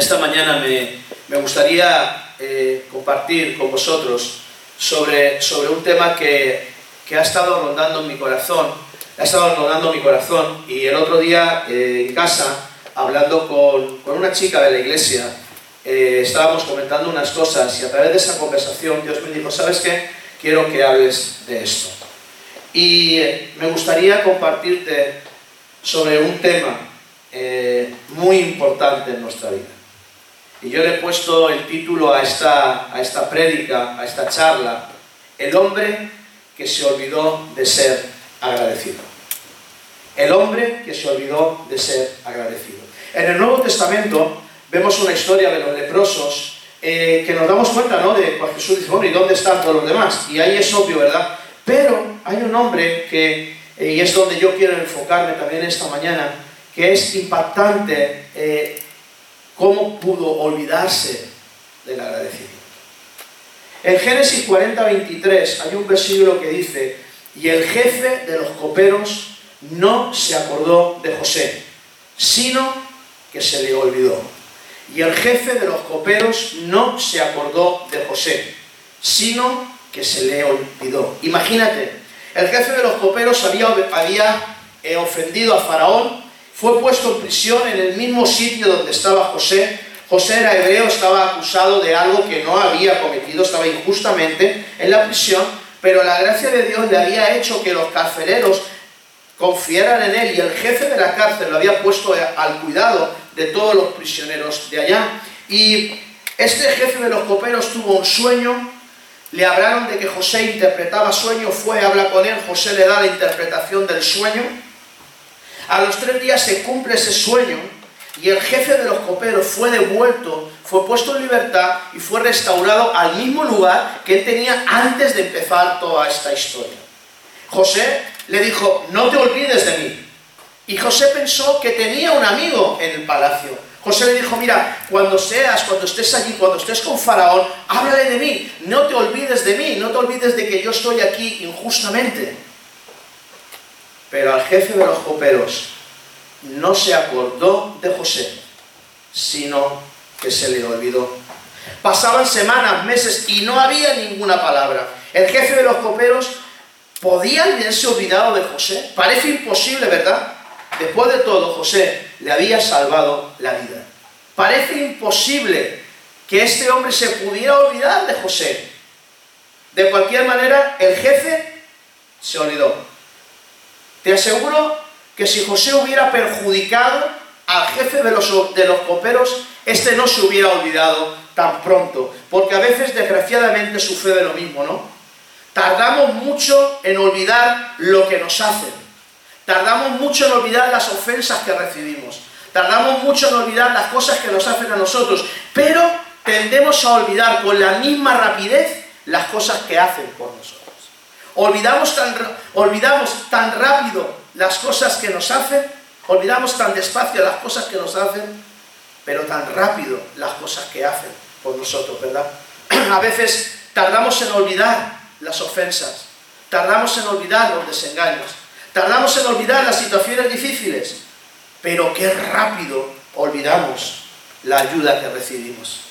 esta mañana me, gustaría eh, compartir con vosotros sobre, un tema que, ha estado rondando mi corazón, ha estado rondando mi corazón y el otro día eh, en casa, hablando con, una chica de la iglesia, eh, estábamos comentando unas cosas y a través de esa conversación Dios me dijo, ¿sabes qué? Quiero que hables de esto. Y me gustaría compartirte sobre un tema muy importante en nuestra vida. Y yo le he puesto el título a esta, a esta prédica, a esta charla, El hombre que se olvidó de ser agradecido. El hombre que se olvidó de ser agradecido. En el Nuevo Testamento vemos una historia de los leprosos eh, que nos damos cuenta, ¿no? De cuando Jesús dice, bueno, ¿y dónde están todos los demás? Y ahí es obvio, ¿verdad? Pero hay un hombre que, eh, y es donde yo quiero enfocarme también esta mañana, que es impactante eh, cómo pudo olvidarse del agradecimiento. En Génesis 40, 23 hay un versículo que dice, y el jefe de los coperos no se acordó de José, sino que se le olvidó. Y el jefe de los coperos no se acordó de José, sino que se le olvidó. Imagínate, el jefe de los coperos había, había eh, ofendido a Faraón, fue puesto en prisión en el mismo sitio donde estaba José. José era hebreo, estaba acusado de algo que no había cometido, estaba injustamente en la prisión, pero la gracia de Dios le había hecho que los carceleros confiaran en él y el jefe de la cárcel lo había puesto al cuidado de todos los prisioneros de allá. Y este jefe de los coperos tuvo un sueño, le hablaron de que José interpretaba sueños, fue, habla con él, José le da la interpretación del sueño a los tres días se cumple ese sueño y el jefe de los coperos fue devuelto, fue puesto en libertad y fue restaurado al mismo lugar que él tenía antes de empezar toda esta historia. José le dijo, no te olvides de mí. Y José pensó que tenía un amigo en el palacio. José le dijo, mira, cuando seas, cuando estés allí, cuando estés con Faraón, háblale de mí, no te olvides de mí, no te olvides de que yo estoy aquí injustamente. Pero al jefe de los coperos no se acordó de José, sino que se le olvidó. Pasaban semanas, meses y no había ninguna palabra. El jefe de los coperos podía haberse olvidado de José. Parece imposible, ¿verdad? Después de todo, José le había salvado la vida. Parece imposible que este hombre se pudiera olvidar de José. De cualquier manera, el jefe se olvidó. Te aseguro que si José hubiera perjudicado al jefe de los, de los coperos, este no se hubiera olvidado tan pronto. Porque a veces, desgraciadamente, sucede lo mismo, ¿no? Tardamos mucho en olvidar lo que nos hacen. Tardamos mucho en olvidar las ofensas que recibimos. Tardamos mucho en olvidar las cosas que nos hacen a nosotros. Pero tendemos a olvidar con la misma rapidez las cosas que hacen por nosotros. Olvidamos tan, olvidamos tan rápido las cosas que nos hacen, olvidamos tan despacio las cosas que nos hacen, pero tan rápido las cosas que hacen por nosotros, ¿verdad? A veces tardamos en olvidar las ofensas, tardamos en olvidar los desengaños, tardamos en olvidar las situaciones difíciles, pero qué rápido olvidamos la ayuda que recibimos.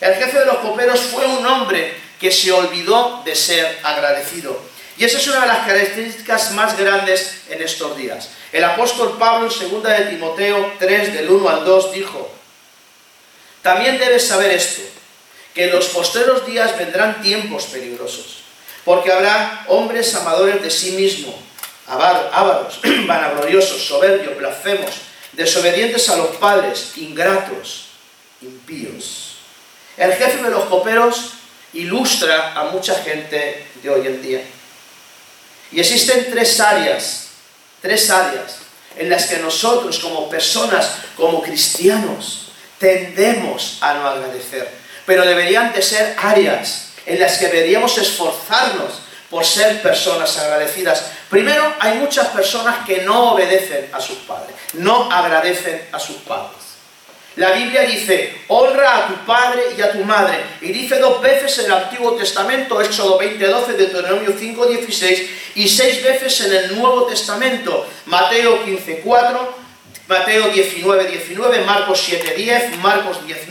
El jefe de los coperos fue un hombre que se olvidó de ser agradecido. Y esa es una de las características más grandes en estos días. El apóstol Pablo en 2 de Timoteo 3 del 1 al 2 dijo, también debes saber esto, que en los posteros días vendrán tiempos peligrosos, porque habrá hombres amadores de sí mismos, ávaros, vanagloriosos, soberbios, blasfemos, desobedientes a los padres, ingratos, impíos. El jefe de los coperos ilustra a mucha gente de hoy en día. Y existen tres áreas, tres áreas en las que nosotros como personas, como cristianos, tendemos a no agradecer. Pero deberían de ser áreas en las que deberíamos esforzarnos por ser personas agradecidas. Primero, hay muchas personas que no obedecen a sus padres, no agradecen a sus padres. La Biblia dice, honra a tu padre y a tu madre. Y dice dos veces en el Antiguo Testamento, Éxodo 20:12, Deuteronomio 5:16, y seis veces en el Nuevo Testamento, Mateo 15:4, Mateo 19, 19, Marcos 7, 10, Marcos 10,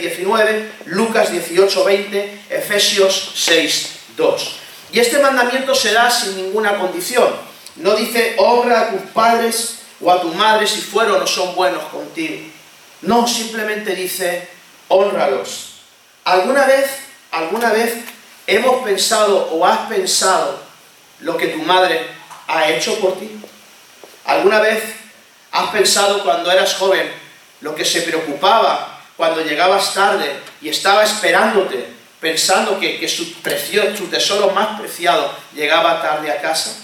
19, Lucas 18, 20, Efesios 6, 2. Y este mandamiento se da sin ninguna condición. No dice honra a tus padres o a tu madre si fueron o son buenos contigo. No, simplemente dice honralos. ¿Alguna vez, alguna vez hemos pensado o has pensado lo que tu madre ha hecho por ti? ¿Alguna vez has pensado cuando eras joven lo que se preocupaba cuando llegabas tarde y estaba esperándote, pensando que, su, su tesoro más preciado llegaba tarde a casa?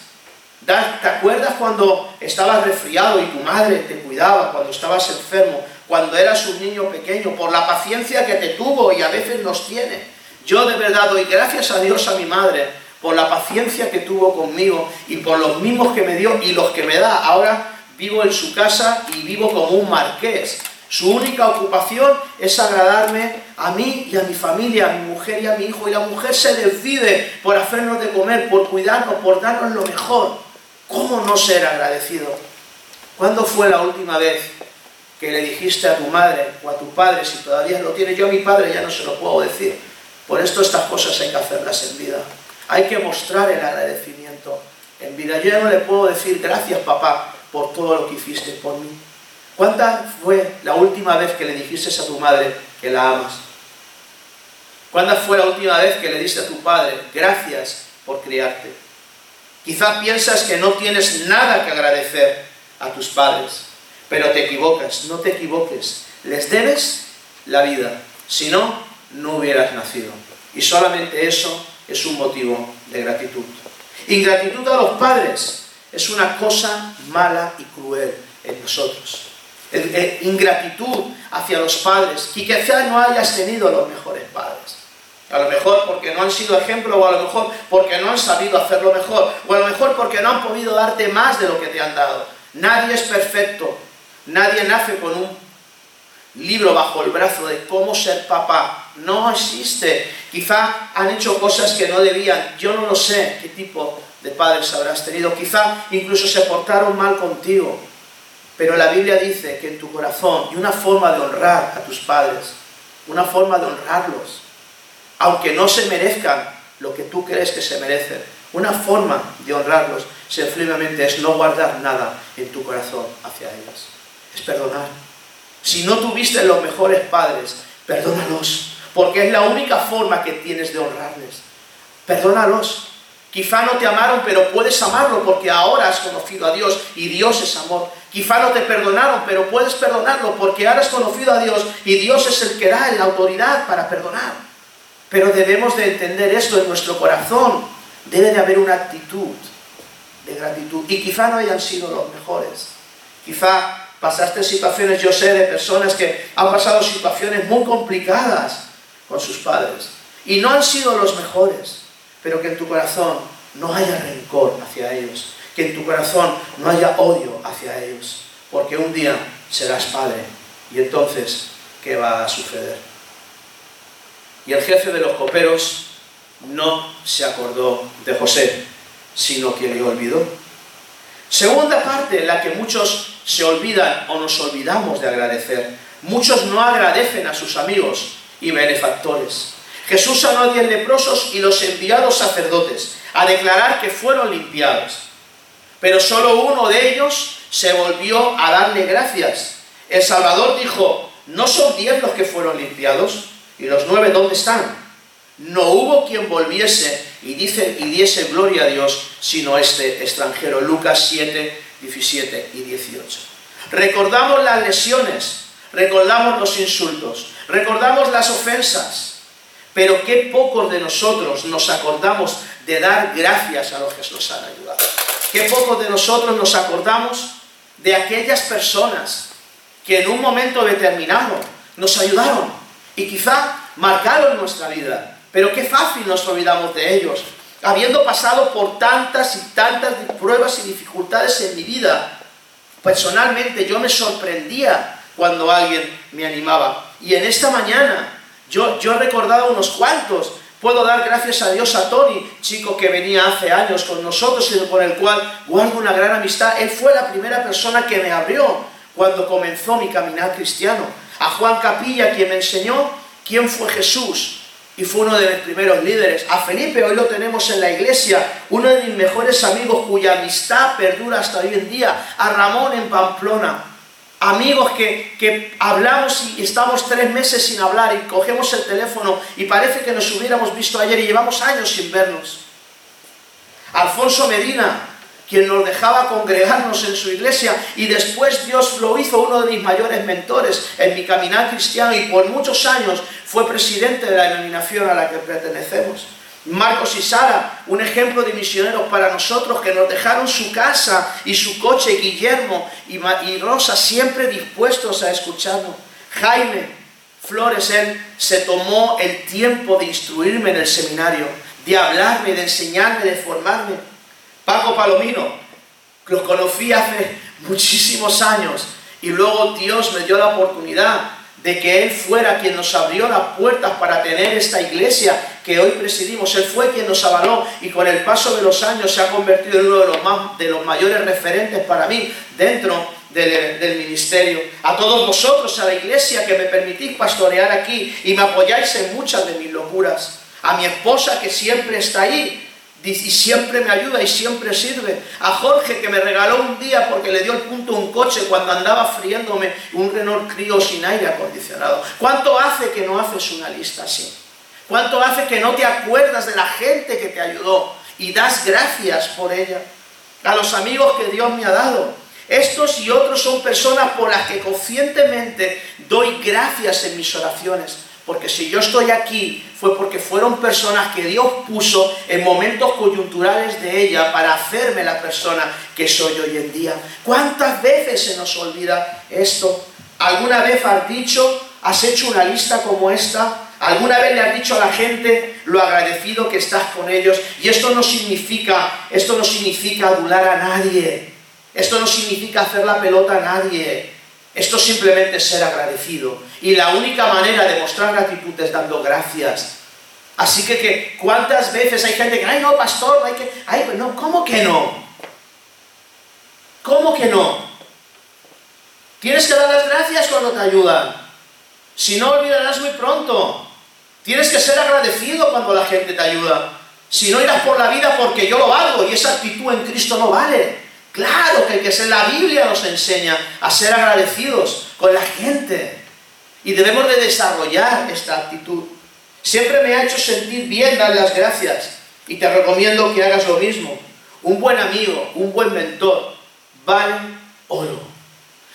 ¿Te acuerdas cuando estabas resfriado y tu madre te cuidaba, cuando estabas enfermo, cuando eras un niño pequeño, por la paciencia que te tuvo y a veces nos tiene? Yo de verdad doy gracias a Dios a mi madre por la paciencia que tuvo conmigo y por los mismos que me dio y los que me da. Ahora vivo en su casa y vivo como un marqués. Su única ocupación es agradarme a mí y a mi familia, a mi mujer y a mi hijo. Y la mujer se decide por hacernos de comer, por cuidarnos, por darnos lo mejor. ¿Cómo no ser agradecido? ¿Cuándo fue la última vez que le dijiste a tu madre o a tu padre, si todavía lo tiene? Yo a mi padre ya no se lo puedo decir. Por esto estas cosas hay que hacerlas en vida. Hay que mostrar el agradecimiento en vida. Yo ya no le puedo decir gracias papá por todo lo que hiciste por mí. ¿Cuánta fue la última vez que le dijiste a tu madre que la amas? ¿Cuándo fue la última vez que le diste a tu padre gracias por criarte? Quizás piensas que no tienes nada que agradecer a tus padres, pero te equivocas, no te equivoques. Les debes la vida, si no, no hubieras nacido. Y solamente eso es un motivo de gratitud. Ingratitud a los padres es una cosa mala y cruel en nosotros. Ingratitud hacia los padres, y quizás no hayas tenido los mejores padres. A lo mejor porque no han sido ejemplo, o a lo mejor porque no han sabido hacerlo mejor, o a lo mejor porque no han podido darte más de lo que te han dado. Nadie es perfecto, nadie nace con un libro bajo el brazo de cómo ser papá. No existe. Quizá han hecho cosas que no debían. Yo no lo sé qué tipo de padres habrás tenido. Quizá incluso se portaron mal contigo. Pero la Biblia dice que en tu corazón, y una forma de honrar a tus padres, una forma de honrarlos, aunque no se merezcan lo que tú crees que se merecen, una forma de honrarlos sencillamente es no guardar nada en tu corazón hacia ellos. Perdonar. Si no tuviste los mejores padres, perdónalos, porque es la única forma que tienes de honrarles. Perdónalos. Quizá no te amaron, pero puedes amarlo porque ahora has conocido a Dios y Dios es amor. Quizá no te perdonaron, pero puedes perdonarlo porque ahora has conocido a Dios y Dios es el que da la autoridad para perdonar. Pero debemos de entender esto en nuestro corazón. Debe de haber una actitud de gratitud. Y quizá no hayan sido los mejores. Quizá pasaste situaciones, yo sé, de personas que han pasado situaciones muy complicadas con sus padres. Y no han sido los mejores pero que en tu corazón no haya rencor hacia ellos, que en tu corazón no haya odio hacia ellos, porque un día serás padre y entonces, ¿qué va a suceder? Y el jefe de los coperos no se acordó de José, sino que le olvidó. Segunda parte en la que muchos se olvidan o nos olvidamos de agradecer. Muchos no agradecen a sus amigos y benefactores. Jesús sanó a diez leprosos y los los sacerdotes a declarar que fueron limpiados. Pero solo uno de ellos se volvió a darle gracias. El Salvador dijo, ¿no son diez los que fueron limpiados? ¿Y los nueve dónde están? No hubo quien volviese y, dice, y diese gloria a Dios, sino este extranjero. Lucas 7, 17 y 18. Recordamos las lesiones, recordamos los insultos, recordamos las ofensas, pero qué pocos de nosotros nos acordamos de dar gracias a los que nos han ayudado. Qué pocos de nosotros nos acordamos de aquellas personas que en un momento determinado nos ayudaron y quizá marcaron nuestra vida. Pero qué fácil nos olvidamos de ellos. Habiendo pasado por tantas y tantas pruebas y dificultades en mi vida, personalmente yo me sorprendía cuando alguien me animaba. Y en esta mañana yo, yo he recordado unos cuantos. Puedo dar gracias a Dios a Tony, chico que venía hace años con nosotros y con el cual guardo una gran amistad. Él fue la primera persona que me abrió cuando comenzó mi caminar cristiano. A Juan Capilla, quien me enseñó quién fue Jesús y fue uno de mis primeros líderes. A Felipe, hoy lo tenemos en la iglesia, uno de mis mejores amigos cuya amistad perdura hasta hoy en día. A Ramón en Pamplona. Amigos que, que hablamos y estamos tres meses sin hablar y cogemos el teléfono y parece que nos hubiéramos visto ayer y llevamos años sin vernos. Alfonso Medina, quien nos dejaba congregarnos en su iglesia y después Dios lo hizo uno de mis mayores mentores en mi caminar cristiano y por muchos años fue presidente de la denominación a la que pertenecemos. Marcos y Sara, un ejemplo de misioneros para nosotros que nos dejaron su casa y su coche, Guillermo y, Rosa, siempre dispuestos a escucharnos. Jaime Flores, él se tomó el tiempo de instruirme en el seminario, de hablarme, de enseñarme, de formarme. Paco Palomino, los conocí hace muchísimos años y luego Dios me dio la oportunidad de que Él fuera quien nos abrió las puertas para tener esta iglesia que hoy presidimos. Él fue quien nos avaló y con el paso de los años se ha convertido en uno de los, más, de los mayores referentes para mí dentro del, del, ministerio. A todos vosotros, a la iglesia que me permitís pastorear aquí y me apoyáis en muchas de mis locuras. A mi esposa que siempre está ahí y siempre me ayuda y siempre sirve. A Jorge que me regaló un día porque le dio el punto un coche cuando andaba friéndome un Renault Clio sin aire acondicionado. ¿Cuánto hace que no haces una lista así? ¿Cuánto hace que no te acuerdas de la gente que te ayudó y das gracias por ella? A los amigos que Dios me ha dado. Estos y otros son personas por las que conscientemente doy gracias en mis oraciones porque si yo estoy aquí fue porque fueron personas que Dios puso en momentos coyunturales de ella para hacerme la persona que soy hoy en día. ¿Cuántas veces se nos olvida esto? ¿Alguna vez has dicho, has hecho una lista como esta? ¿Alguna vez le has dicho a la gente lo agradecido que estás con ellos? Y esto no significa, esto no significa adular a nadie. Esto no significa hacer la pelota a nadie. Esto simplemente es ser agradecido. Y la única manera de mostrar gratitud es dando gracias. Así que, ¿cuántas veces hay gente que, ay no, pastor, hay que, ay, pues no, ¿cómo que no? ¿Cómo que no? Tienes que dar las gracias cuando te ayudan. Si no, olvidarás muy pronto. Tienes que ser agradecido cuando la gente te ayuda. Si no, irás por la vida porque yo lo hago y esa actitud en Cristo no vale. Claro que, que la Biblia nos enseña a ser agradecidos con la gente. Y debemos de desarrollar esta actitud. Siempre me ha hecho sentir bien dar las gracias. Y te recomiendo que hagas lo mismo. Un buen amigo, un buen mentor, vale oro.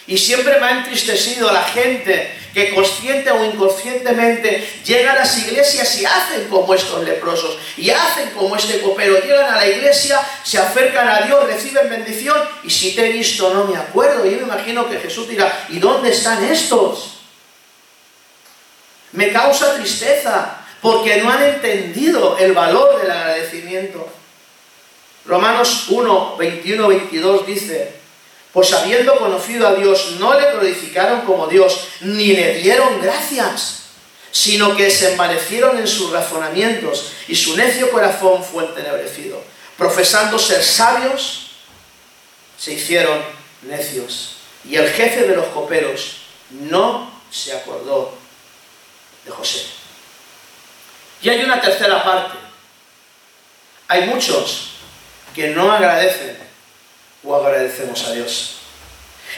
Y siempre me ha entristecido la gente que consciente o inconscientemente llegan a las iglesias y hacen como estos leprosos, y hacen como este copero, llegan a la iglesia, se acercan a Dios, reciben bendición, y si te he visto no me acuerdo. Yo me imagino que Jesús dirá, ¿y dónde están estos? Me causa tristeza, porque no han entendido el valor del agradecimiento. Romanos 1, 21, 22 dice, pues habiendo conocido a Dios, no le glorificaron como Dios, ni le dieron gracias, sino que se envanecieron en sus razonamientos, y su necio corazón fue entenebrecido. Profesando ser sabios, se hicieron necios. Y el jefe de los coperos no se acordó de José. Y hay una tercera parte. Hay muchos que no agradecen o agradecemos a Dios.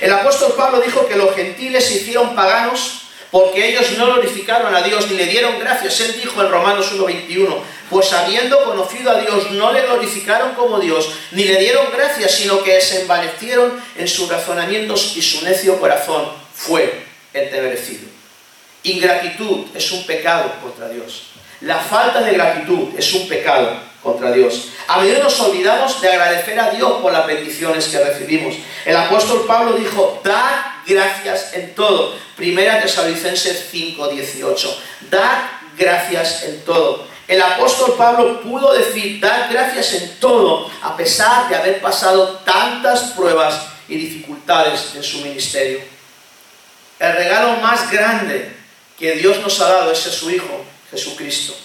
El apóstol Pablo dijo que los gentiles se hicieron paganos porque ellos no glorificaron a Dios ni le dieron gracias. Él dijo en Romanos 1.21, pues habiendo conocido a Dios no le glorificaron como Dios ni le dieron gracias, sino que se envanecieron en sus razonamientos y su necio corazón fue entenebrecido. Ingratitud es un pecado contra Dios. La falta de gratitud es un pecado contra Dios. A menudo nos olvidamos de agradecer a Dios por las bendiciones que recibimos. El apóstol Pablo dijo, dad gracias en todo. Primera Tesalonicenses 5:18. Dad gracias en todo. El apóstol Pablo pudo decir, dad gracias en todo, a pesar de haber pasado tantas pruebas y dificultades en su ministerio. El regalo más grande que Dios nos ha dado es a su Hijo, Jesucristo.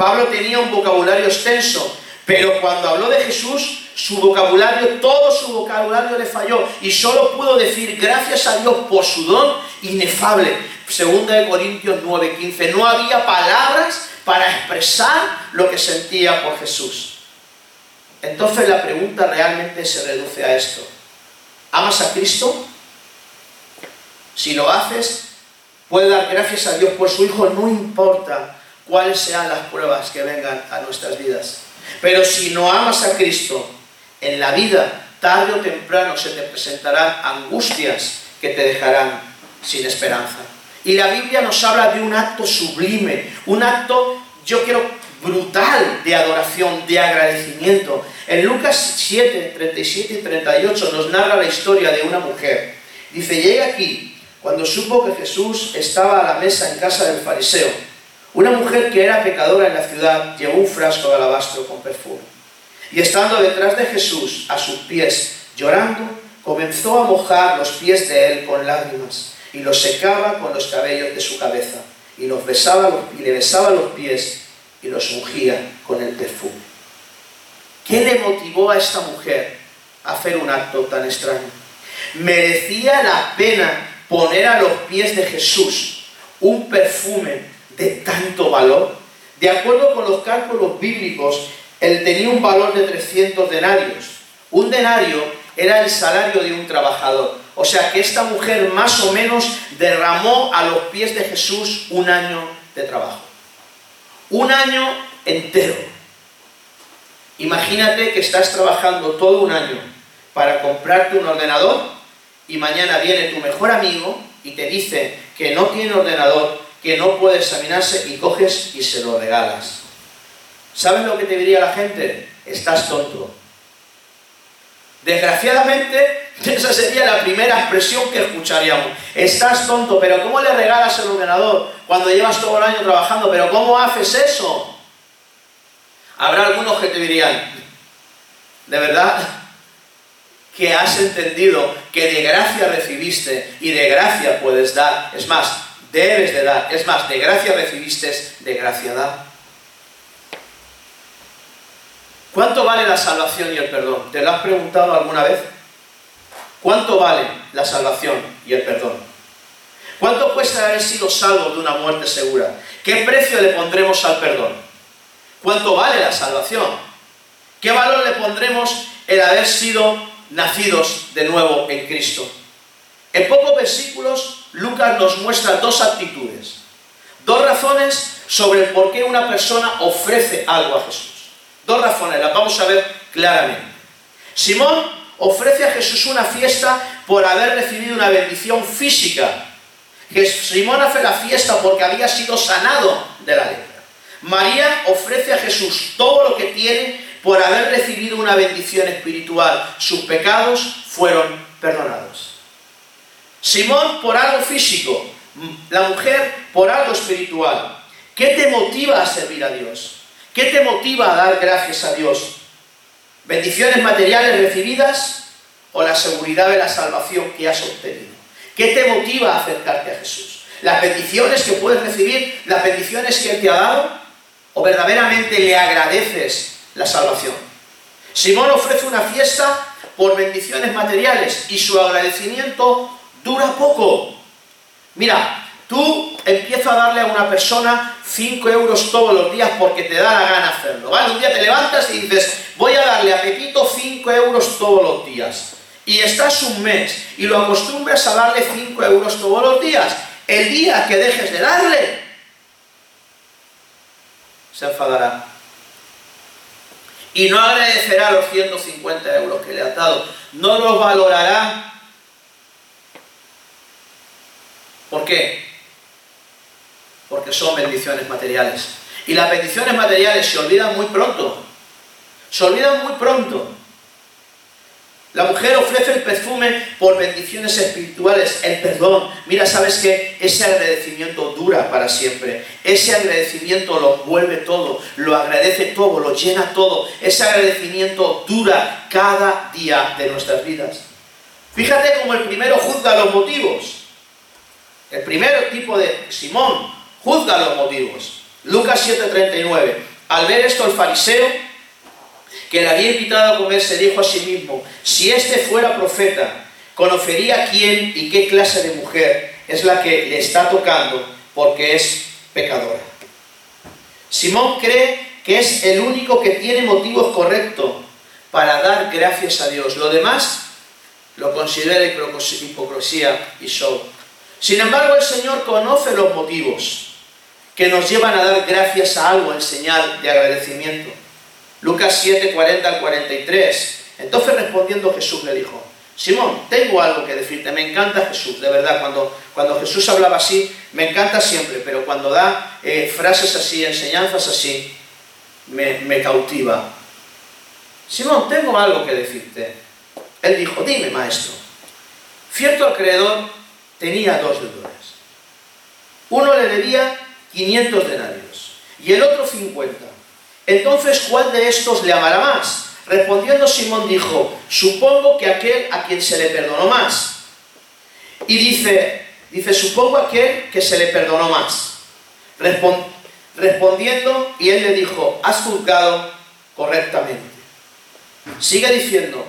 Pablo tenía un vocabulario extenso, Pero cuando habló de Jesús, su vocabulario, todo su vocabulario le falló y solo pudo decir gracias a Dios por su don inefable. Segunda de Corintios 9:15. No había palabras para expresar lo que sentía por Jesús. Entonces la pregunta realmente se reduce a esto. ¿Amas a Cristo? Si lo haces, puedes dar gracias a Dios por su Hijo, no importa cuáles sean las pruebas que vengan a nuestras vidas. Pero si no amas a Cristo, en la vida, tarde o temprano se te presentarán angustias que te dejarán sin esperanza. Y la Biblia nos habla de un acto sublime, un acto, yo quiero, brutal de adoración, de agradecimiento. En Lucas 7, 37 y 38 nos narra la historia de una mujer. Dice, llega aquí cuando supo que Jesús estaba a la mesa en casa del fariseo. Una mujer que era pecadora en la ciudad llevó un frasco de alabastro con perfume. Y estando detrás de Jesús, a sus pies, llorando, comenzó a mojar los pies de él con lágrimas y los secaba con los cabellos de su cabeza y, los besaba, y le besaba los pies y los ungía con el perfume. ¿Qué le motivó a esta mujer a hacer un acto tan extraño? Merecía la pena poner a los pies de Jesús un perfume de tanto valor. De acuerdo con los cálculos bíblicos, él tenía un valor de 300 denarios. Un denario era el salario de un trabajador. O sea que esta mujer más o menos derramó a los pies de Jesús un año de trabajo. Un año entero. Imagínate que estás trabajando todo un año para comprarte un ordenador y mañana viene tu mejor amigo y te dice que no tiene ordenador, que no puede examinarse y coges y se lo regalas. ¿Sabes lo que te diría la gente? Estás tonto. Desgraciadamente, esa sería la primera expresión que escucharíamos. Estás tonto, pero ¿cómo le regalas el ordenador cuando llevas todo el año trabajando? ¿Pero cómo haces eso? Habrá algunos que te dirían, ¿de verdad que has entendido que de gracia recibiste y de gracia puedes dar? Es más, debes de dar. Es más, de gracia recibiste, de gracia da. ¿Cuánto vale la salvación y el perdón? ¿Te lo has preguntado alguna vez? ¿Cuánto vale la salvación y el perdón? ¿Cuánto cuesta haber sido salvo de una muerte segura? ¿Qué precio le pondremos al perdón? ¿Cuánto vale la salvación? ¿Qué valor le pondremos el haber sido nacidos de nuevo en Cristo? En pocos versículos, Lucas nos muestra dos actitudes, dos razones sobre por qué una persona ofrece algo a Jesús. Dos razones, las vamos a ver claramente. Simón ofrece a Jesús una fiesta por haber recibido una bendición física. Simón hace la fiesta porque había sido sanado de la lepra. María ofrece a Jesús todo lo que tiene por haber recibido una bendición espiritual. Sus pecados fueron perdonados. Simón por algo físico, la mujer por algo espiritual. ¿Qué te motiva a servir a Dios? ¿Qué te motiva a dar gracias a Dios? ¿Bendiciones materiales recibidas o la seguridad de la salvación que has obtenido? ¿Qué te motiva a acercarte a Jesús? ¿Las bendiciones que puedes recibir, las bendiciones que Él te ha dado? ¿O verdaderamente le agradeces la salvación? Simón ofrece una fiesta por bendiciones materiales y su agradecimiento dura poco. Mira, Tú empiezas a darle a una persona 5 euros todos los días porque te da la gana hacerlo. Un día te levantas y dices, voy a darle a Pepito 5 euros todos los días. Y estás un mes y lo acostumbras a darle 5 euros todos los días. El día que dejes de darle, se enfadará. Y no agradecerá los 150 euros que le has dado. No los valorará. ¿Por qué? porque son bendiciones materiales. Y las bendiciones materiales se olvidan muy pronto. Se olvidan muy pronto. La mujer ofrece el perfume por bendiciones espirituales, el perdón. Mira, sabes que ese agradecimiento dura para siempre. Ese agradecimiento lo vuelve todo, lo agradece todo, lo llena todo. Ese agradecimiento dura cada día de nuestras vidas. Fíjate cómo el primero juzga los motivos. El primer tipo de Simón juzga los motivos. Lucas 7:39. Al ver esto el fariseo que le había invitado a comer, se dijo a sí mismo, si este fuera profeta, conocería quién y qué clase de mujer es la que le está tocando porque es pecadora. Simón cree que es el único que tiene motivos correctos para dar gracias a Dios. Lo demás lo considera hipocresía y show. Sin embargo, el Señor conoce los motivos que nos llevan a dar gracias a algo en señal de agradecimiento. Lucas 7, 40 al 43. Entonces respondiendo Jesús le dijo, Simón, tengo algo que decirte, me encanta Jesús, de verdad, cuando, cuando Jesús hablaba así, me encanta siempre, pero cuando da eh, frases así, enseñanzas así, me, me cautiva. Simón, tengo algo que decirte. Él dijo, dime, maestro. Cierto acreedor tenía dos deudores. Uno le debía 500 denarios y el otro 50. Entonces, ¿cuál de estos le amará más? Respondiendo Simón dijo, supongo que aquel a quien se le perdonó más. Y dice, dice, supongo aquel que se le perdonó más. respondiendo, y él le dijo, has juzgado correctamente. Sigue diciendo,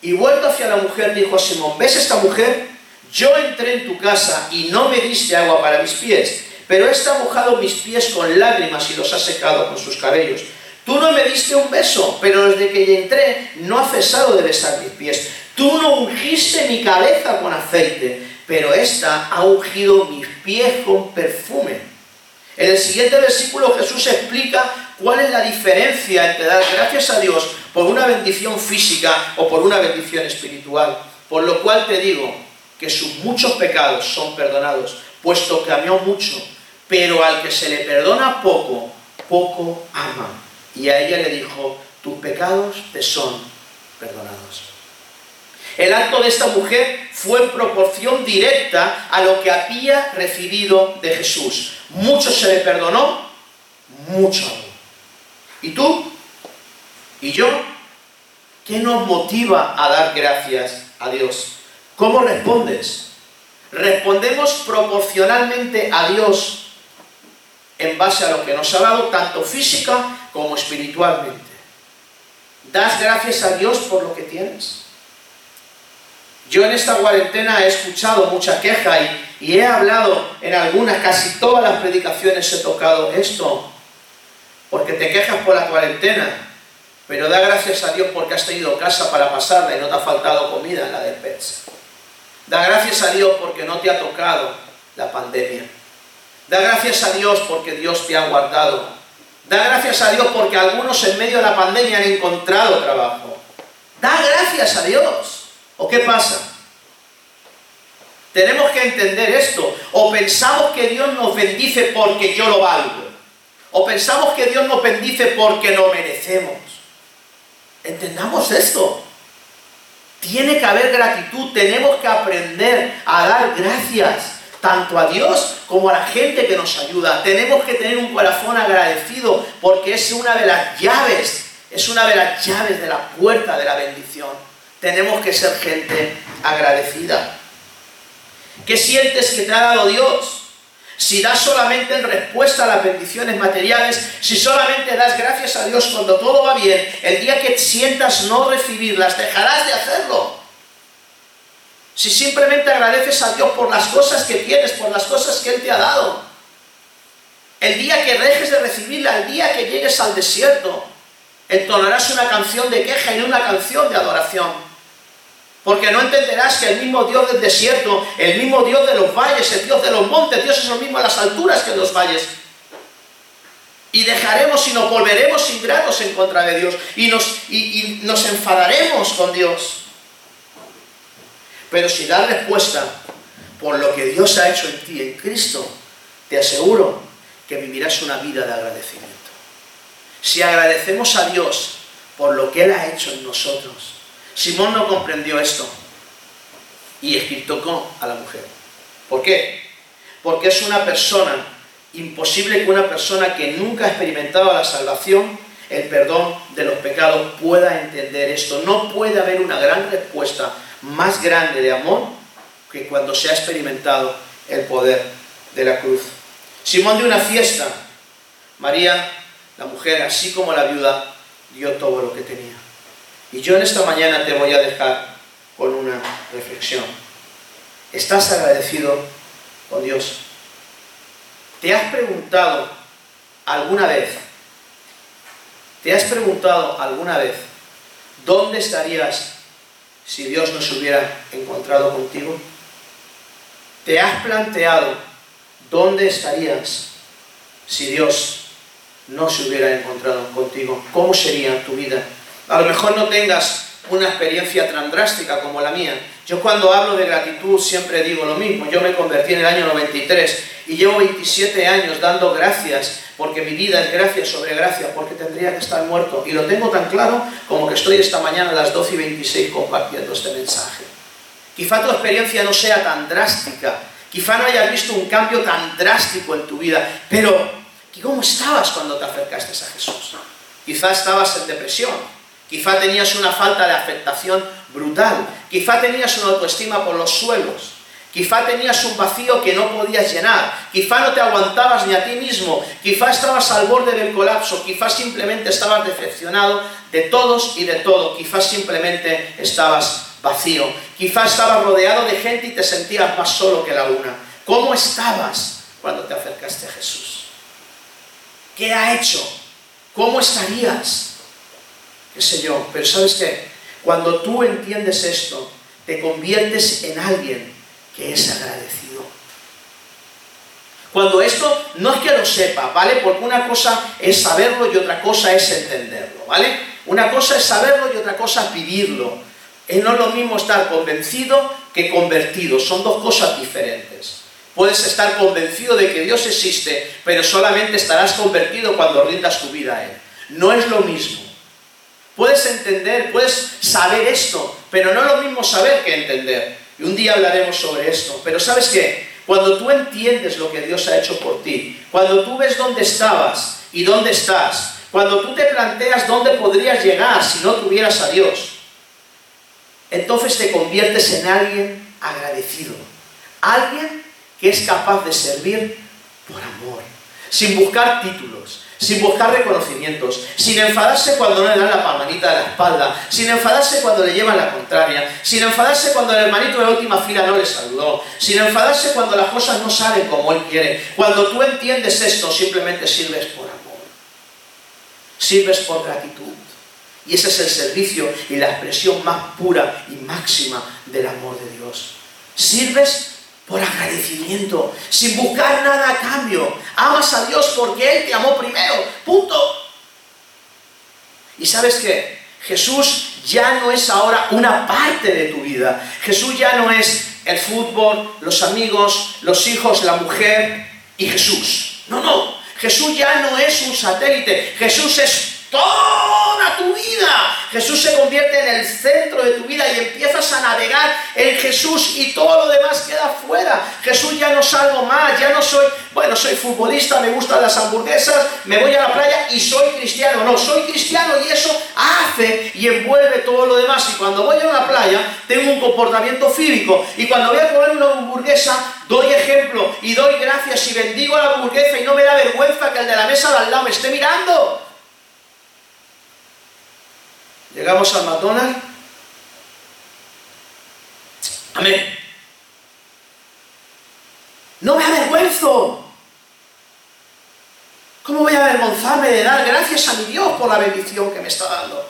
y vuelto hacia la mujer, dijo a Simón, ¿ves esta mujer? Yo entré en tu casa y no me diste agua para mis pies, pero esta ha mojado mis pies con lágrimas y los ha secado con sus cabellos. Tú no me diste un beso, pero desde que entré no ha cesado de besar mis pies. Tú no ungiste mi cabeza con aceite, pero esta ha ungido mis pies con perfume. En el siguiente versículo Jesús explica cuál es la diferencia entre dar gracias a Dios por una bendición física o por una bendición espiritual. Por lo cual te digo que sus muchos pecados son perdonados, puesto que amó mucho, pero al que se le perdona poco, poco ama. Y a ella le dijo, tus pecados te son perdonados. El acto de esta mujer fue en proporción directa a lo que había recibido de Jesús. Mucho se le perdonó, mucho. ¿Y tú? ¿Y yo? ¿Qué nos motiva a dar gracias a Dios? ¿Cómo respondes? ¿Respondemos proporcionalmente a Dios en base a lo que nos ha dado, tanto física como espiritualmente. ¿Das gracias a Dios por lo que tienes? Yo en esta cuarentena he escuchado mucha queja y, y, he hablado en algunas, casi todas las predicaciones he tocado esto, porque te quejas por la cuarentena, pero da gracias a Dios porque has tenido casa para pasarla y no te ha faltado comida en la despensa. Da gracias a Dios porque no te ha tocado la pandemia. Da gracias a Dios porque Dios te ha guardado. Da gracias a Dios porque algunos en medio de la pandemia han encontrado trabajo. Da gracias a Dios. ¿O qué pasa? Tenemos que entender esto. O pensamos que Dios nos bendice porque yo lo valgo. O pensamos que Dios nos bendice porque lo merecemos. Entendamos esto. Tiene que haber gratitud. Tenemos que aprender a dar gracias tanto a Dios como a la gente que nos ayuda. Tenemos que tener un corazón agradecido porque es una de las llaves, es una de las llaves de la puerta de la bendición. Tenemos que ser gente agradecida. ¿Qué sientes que te ha dado Dios? Si das solamente en respuesta a las bendiciones materiales, si solamente das gracias a Dios cuando todo va bien, el día que sientas no recibirlas, dejarás de hacerlo. Si simplemente agradeces a Dios por las cosas que tienes, por las cosas que Él te ha dado. El día que dejes de recibirla, el día que llegues al desierto, entonarás una canción de queja y una canción de adoración. Porque no entenderás que el mismo Dios del desierto, el mismo Dios de los valles, el Dios de los montes, Dios es el mismo en las alturas que en los valles. Y dejaremos y nos volveremos ingratos en contra de Dios. Y nos, y nos enfadaremos con Dios. Pero si das respuesta por lo que Dios ha hecho en ti, en Cristo, te aseguro que vivirás una vida de agradecimiento. Si agradecemos a Dios por lo que Él ha hecho en nosotros, Simón no comprendió esto y tocó a la mujer. ¿Por qué? Porque es una persona, imposible que una persona que nunca ha experimentado la salvación, el perdón de los pecados, pueda entender esto. No puede haber una gran respuesta más grande de amor que cuando se ha experimentado el poder de la cruz. Simón de una fiesta, María, la mujer, así como la viuda, dio todo lo que tenía. Y yo en esta mañana te voy a dejar con una reflexión. ¿Estás agradecido con Dios? ¿Te has preguntado alguna vez, te has preguntado alguna vez, ¿dónde estarías si Dios no se hubiera encontrado contigo? ¿Te has planteado dónde estarías si Dios no se hubiera encontrado contigo? ¿Cómo sería tu vida? A lo mejor no tengas una experiencia tan drástica como la mía. Yo cuando hablo de gratitud siempre digo lo mismo. Yo me convertí en el año 93 y llevo 27 años dando gracias porque mi vida es gracia sobre gracia, porque tendría que estar muerto. Y lo tengo tan claro como que estoy esta mañana a las 12 y 26 compartiendo este mensaje. Quizá tu experiencia no sea tan drástica, quizá no hayas visto un cambio tan drástico en tu vida, pero ¿cómo estabas cuando te acercaste a Jesús? Quizá estabas en depresión, quizá tenías una falta de aceptación brutal, quizá tenías una autoestima por los suelos, Quizá tenías un vacío que no podías llenar, quizá no te aguantabas ni a ti mismo, quizá estabas al borde del colapso, quizá simplemente estabas decepcionado de todos y de todo, quizá simplemente estabas vacío, quizá estabas rodeado de gente y te sentías más solo que la una. ¿Cómo estabas cuando te acercaste a Jesús? ¿Qué ha hecho? ¿Cómo estarías? ¿Qué sé yo? Pero sabes qué? Cuando tú entiendes esto, te conviertes en alguien que es agradecido. Cuando esto no es que lo sepa, ¿vale? Porque una cosa es saberlo y otra cosa es entenderlo, ¿vale? Una cosa es saberlo y otra cosa es vivirlo. Es no lo mismo estar convencido que convertido, son dos cosas diferentes. Puedes estar convencido de que Dios existe, pero solamente estarás convertido cuando rindas tu vida a Él. No es lo mismo. Puedes entender, puedes saber esto, pero no es lo mismo saber que entender. Y un día hablaremos sobre esto. Pero ¿sabes qué? Cuando tú entiendes lo que Dios ha hecho por ti, cuando tú ves dónde estabas y dónde estás, cuando tú te planteas dónde podrías llegar si no tuvieras a Dios, entonces te conviertes en alguien agradecido. Alguien que es capaz de servir por amor, sin buscar títulos, sin buscar reconocimientos, sin enfadarse cuando no le dan la palmanita de la espalda, sin enfadarse cuando le llevan la contraria, sin enfadarse cuando el hermanito de la última fila no le saludó, sin enfadarse cuando las cosas no salen como él quiere. Cuando tú entiendes esto, simplemente sirves por amor, sirves por gratitud. Y ese es el servicio y la expresión más pura y máxima del amor de Dios. Sirves por agradecimiento, sin buscar nada a cambio. Amas a Dios porque Él te amó primero. Punto. Y sabes qué? Jesús ya no es ahora una parte de tu vida. Jesús ya no es el fútbol, los amigos, los hijos, la mujer y Jesús. No, no. Jesús ya no es un satélite. Jesús es toda tu vida. Jesús se convierte en el centro de tu vida y empiezas a navegar en Jesús y todo lo demás queda fuera. Jesús ya no salgo más, ya no soy, bueno, soy futbolista, me gustan las hamburguesas, me voy a la playa y soy cristiano. No, soy cristiano y eso hace y envuelve todo lo demás. Y cuando voy a una playa, tengo un comportamiento físico. Y cuando voy a comer una hamburguesa, doy ejemplo y doy gracias y bendigo a la hamburguesa y no me da vergüenza que el de la mesa de al lado me esté mirando. Llegamos al McDonald's. Amén. No me avergüenzo. ¿Cómo voy a avergonzarme de dar gracias a mi Dios por la bendición que me está dando?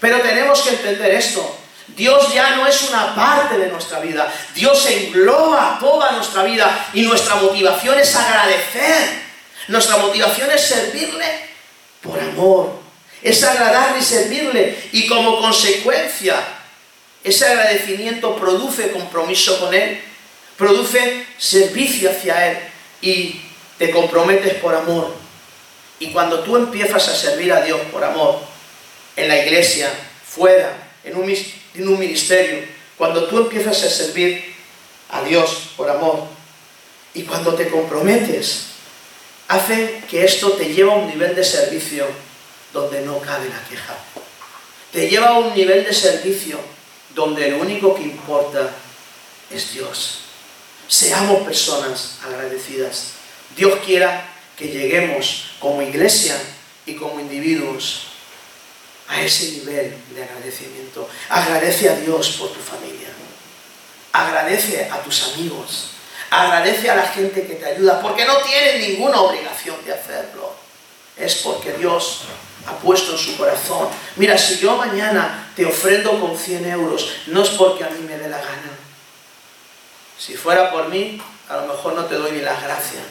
Pero tenemos que entender esto. Dios ya no es una parte de nuestra vida. Dios engloba toda nuestra vida y nuestra motivación es agradecer. Nuestra motivación es servirle por amor, es agradarle y servirle. Y como consecuencia, ese agradecimiento produce compromiso con Él, produce servicio hacia Él y te comprometes por amor. Y cuando tú empiezas a servir a Dios por amor, en la iglesia, fuera, en un, en un ministerio, cuando tú empiezas a servir a Dios por amor, y cuando te comprometes, hace que esto te lleve a un nivel de servicio donde no cabe la queja. Te lleva a un nivel de servicio donde lo único que importa es Dios. Seamos personas agradecidas. Dios quiera que lleguemos como iglesia y como individuos a ese nivel de agradecimiento. Agradece a Dios por tu familia. Agradece a tus amigos. Agradece a la gente que te ayuda, porque no tienen ninguna obligación de hacerlo. Es porque Dios ha puesto en su corazón. Mira, si yo mañana te ofrendo con 100 euros, no es porque a mí me dé la gana. Si fuera por mí, a lo mejor no te doy ni las gracias.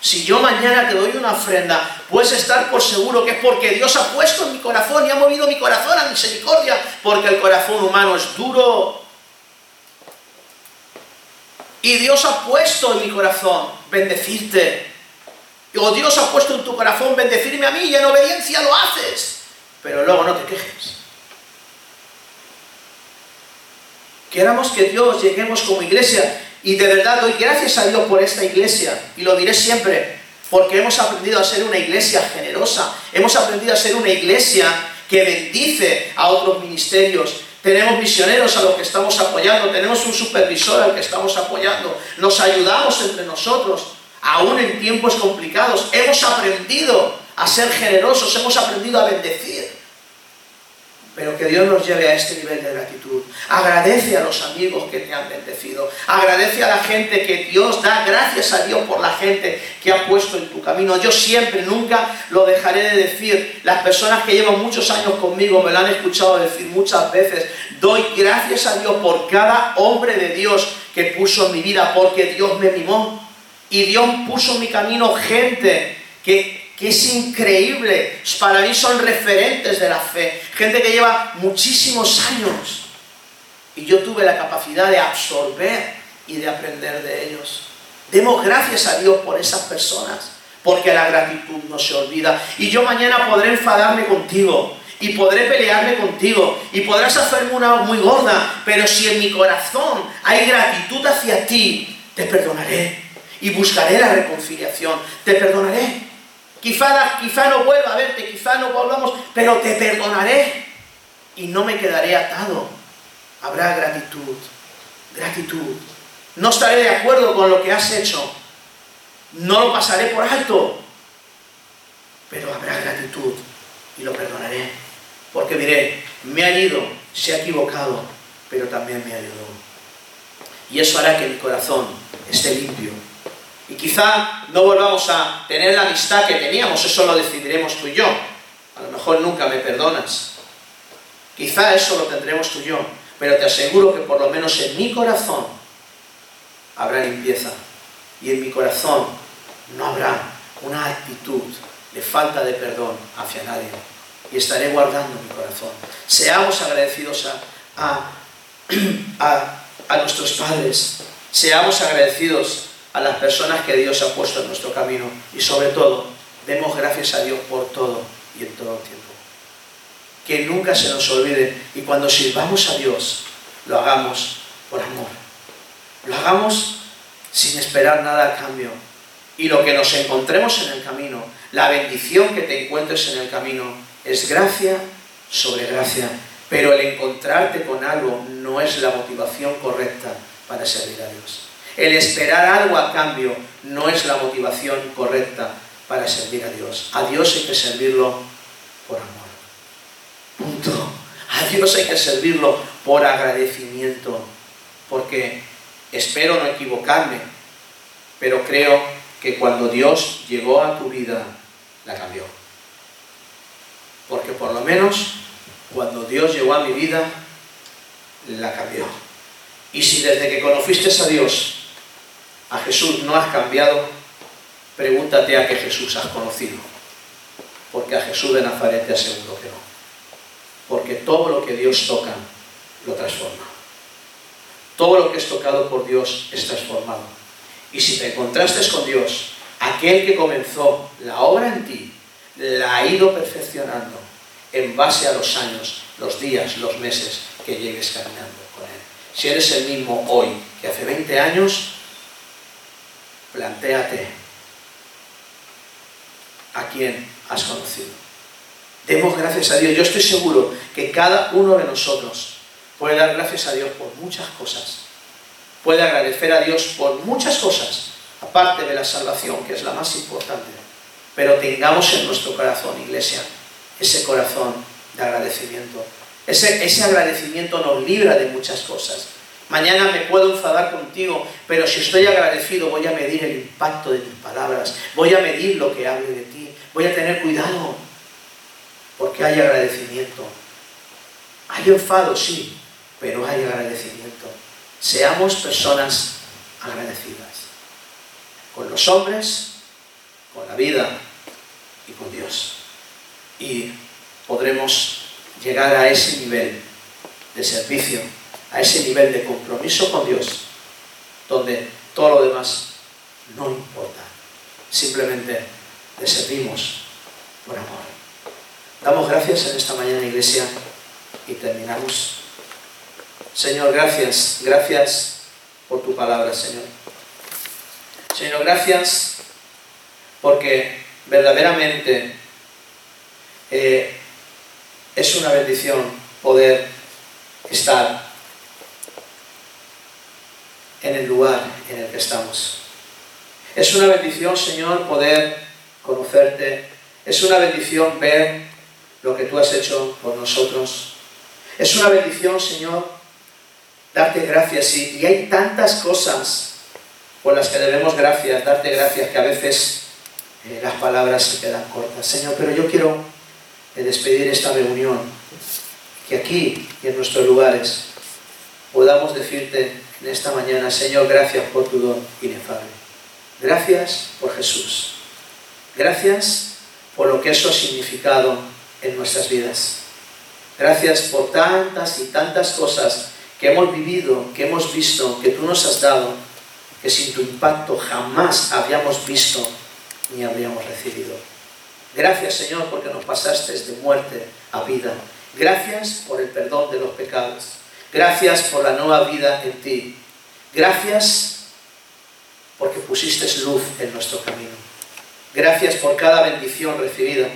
Si yo mañana te doy una ofrenda, puedes estar por seguro que es porque Dios ha puesto en mi corazón y ha movido mi corazón a misericordia, porque el corazón humano es duro. Y Dios ha puesto en mi corazón bendecirte. Dios ha puesto en tu corazón bendecirme a mí y en obediencia lo haces. Pero luego no te quejes. Queramos que Dios lleguemos como iglesia y de verdad doy gracias a Dios por esta iglesia, y lo diré siempre, porque hemos aprendido a ser una iglesia generosa, hemos aprendido a ser una iglesia que bendice a otros ministerios. Tenemos misioneros a los que estamos apoyando, tenemos un supervisor al que estamos apoyando, nos ayudamos entre nosotros, aún en tiempos complicados. Hemos aprendido a ser generosos, hemos aprendido a bendecir pero que Dios nos lleve a este nivel de gratitud. Agradece a los amigos que te han bendecido. Agradece a la gente que Dios da gracias a Dios por la gente que ha puesto en tu camino. Yo siempre, nunca lo dejaré de decir. Las personas que llevan muchos años conmigo me lo han escuchado decir muchas veces. Doy gracias a Dios por cada hombre de Dios que puso en mi vida, porque Dios me mimó. Y Dios puso en mi camino gente que que es increíble. Para mí son referentes de la fe. Gente que lleva muchísimos años. Y yo tuve la capacidad de absorber y de aprender de ellos. Demos gracias a Dios por esas personas, porque la gratitud no se olvida. Y yo mañana podré enfadarme contigo, y podré pelearme contigo, y podrás hacerme una muy gorda, pero si en mi corazón hay gratitud hacia ti, te perdonaré. Y buscaré la reconciliación, te perdonaré. Quizá, quizá no vuelva a verte, quizá no volvamos, pero te perdonaré y no me quedaré atado. Habrá gratitud, gratitud. No estaré de acuerdo con lo que has hecho. No lo pasaré por alto. Pero habrá gratitud y lo perdonaré. Porque diré, me ha ido, se ha equivocado, pero también me ayudó. Y eso hará que mi corazón esté limpio y quizá no volvamos a tener la amistad que teníamos, eso lo decidiremos tú y yo. A lo mejor nunca me perdonas. Quizá eso lo tendremos tú y yo, pero te aseguro que por lo menos en mi corazón habrá limpieza. Y en mi corazón no habrá una actitud de falta de perdón hacia nadie. Y estaré guardando mi corazón. Seamos agradecidos a, a, a nuestros padres. Seamos agradecidos a las personas que Dios ha puesto en nuestro camino y sobre todo, demos gracias a Dios por todo y en todo tiempo. Que nunca se nos olvide y cuando sirvamos a Dios, lo hagamos por amor. Lo hagamos sin esperar nada a cambio. Y lo que nos encontremos en el camino, la bendición que te encuentres en el camino, es gracia sobre gracia. Pero el encontrarte con algo no es la motivación correcta para servir a Dios. El esperar algo a cambio no es la motivación correcta para servir a Dios. A Dios hay que servirlo por amor. Punto. A Dios hay que servirlo por agradecimiento. Porque espero no equivocarme, pero creo que cuando Dios llegó a tu vida, la cambió. Porque por lo menos cuando Dios llegó a mi vida, la cambió. Y si desde que conociste a Dios a Jesús no has cambiado, pregúntate a qué Jesús has conocido. Porque a Jesús de Nazaret te aseguro que no. Porque todo lo que Dios toca lo transforma. Todo lo que es tocado por Dios es transformado. Y si te encontraste con Dios, aquel que comenzó la obra en ti, la ha ido perfeccionando en base a los años, los días, los meses que llegues caminando con Él. Si eres el mismo hoy que hace 20 años, plantéate a quién has conocido. Demos gracias a Dios. Yo estoy seguro que cada uno de nosotros puede dar gracias a Dios por muchas cosas. Puede agradecer a Dios por muchas cosas, aparte de la salvación, que es la más importante. Pero tengamos en nuestro corazón, iglesia, ese corazón de agradecimiento. Ese, ese agradecimiento nos libra de muchas cosas. Mañana me puedo enfadar contigo, pero si estoy agradecido voy a medir el impacto de tus palabras, voy a medir lo que hable de ti, voy a tener cuidado, porque hay agradecimiento. Hay enfado, sí, pero hay agradecimiento. Seamos personas agradecidas, con los hombres, con la vida y con Dios. Y podremos llegar a ese nivel de servicio a ese nivel de compromiso con Dios, donde todo lo demás no importa. Simplemente le servimos por amor. Damos gracias en esta mañana, iglesia, y terminamos. Señor, gracias, gracias por tu palabra, Señor. Señor, gracias porque verdaderamente eh, es una bendición poder estar en el lugar en el que estamos. Es una bendición, Señor, poder conocerte. Es una bendición ver lo que tú has hecho por nosotros. Es una bendición, Señor, darte gracias. Y, hay tantas cosas por las que debemos gracias, darte gracias, que a veces eh, las palabras se quedan cortas. Señor, pero yo quiero eh, despedir esta reunión, que aquí y en nuestros lugares podamos decirte en esta mañana, Señor, gracias por tu don inefable. Gracias por Jesús. Gracias por lo que eso ha significado en nuestras vidas. Gracias por tantas y tantas cosas que hemos vivido, que hemos visto, que tú nos has dado, que sin tu impacto jamás habíamos visto ni habríamos recibido. Gracias Señor porque nos pasaste de muerte a vida. Gracias por el perdón de los pecados. Gracias por la nueva vida en ti. Gracias porque pusiste luz en nuestro camino. Gracias por cada bendición recibida.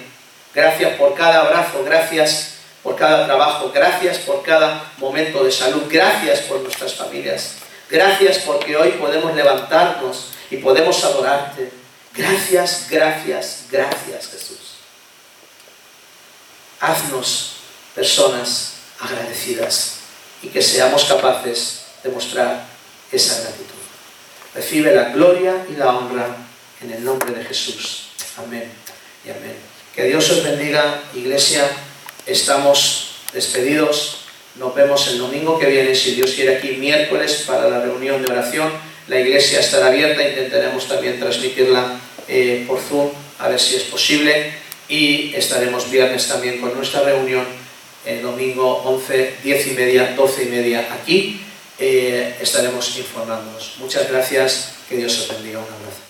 Gracias por cada abrazo. Gracias por cada trabajo. Gracias por cada momento de salud. Gracias por nuestras familias. Gracias porque hoy podemos levantarnos y podemos adorarte. Gracias, gracias, gracias Jesús. Haznos personas agradecidas y que seamos capaces de mostrar esa gratitud. Recibe la gloria y la honra en el nombre de Jesús. Amén y amén. Que Dios os bendiga, iglesia. Estamos despedidos. Nos vemos el domingo que viene, si Dios quiere, aquí miércoles para la reunión de oración. La iglesia estará abierta, intentaremos también transmitirla eh, por Zoom, a ver si es posible. Y estaremos viernes también con nuestra reunión el domingo 11, 10 y media, 12 y media aquí. Eh, estaremos informándonos. Muchas gracias, que Dios os bendiga. Un abrazo.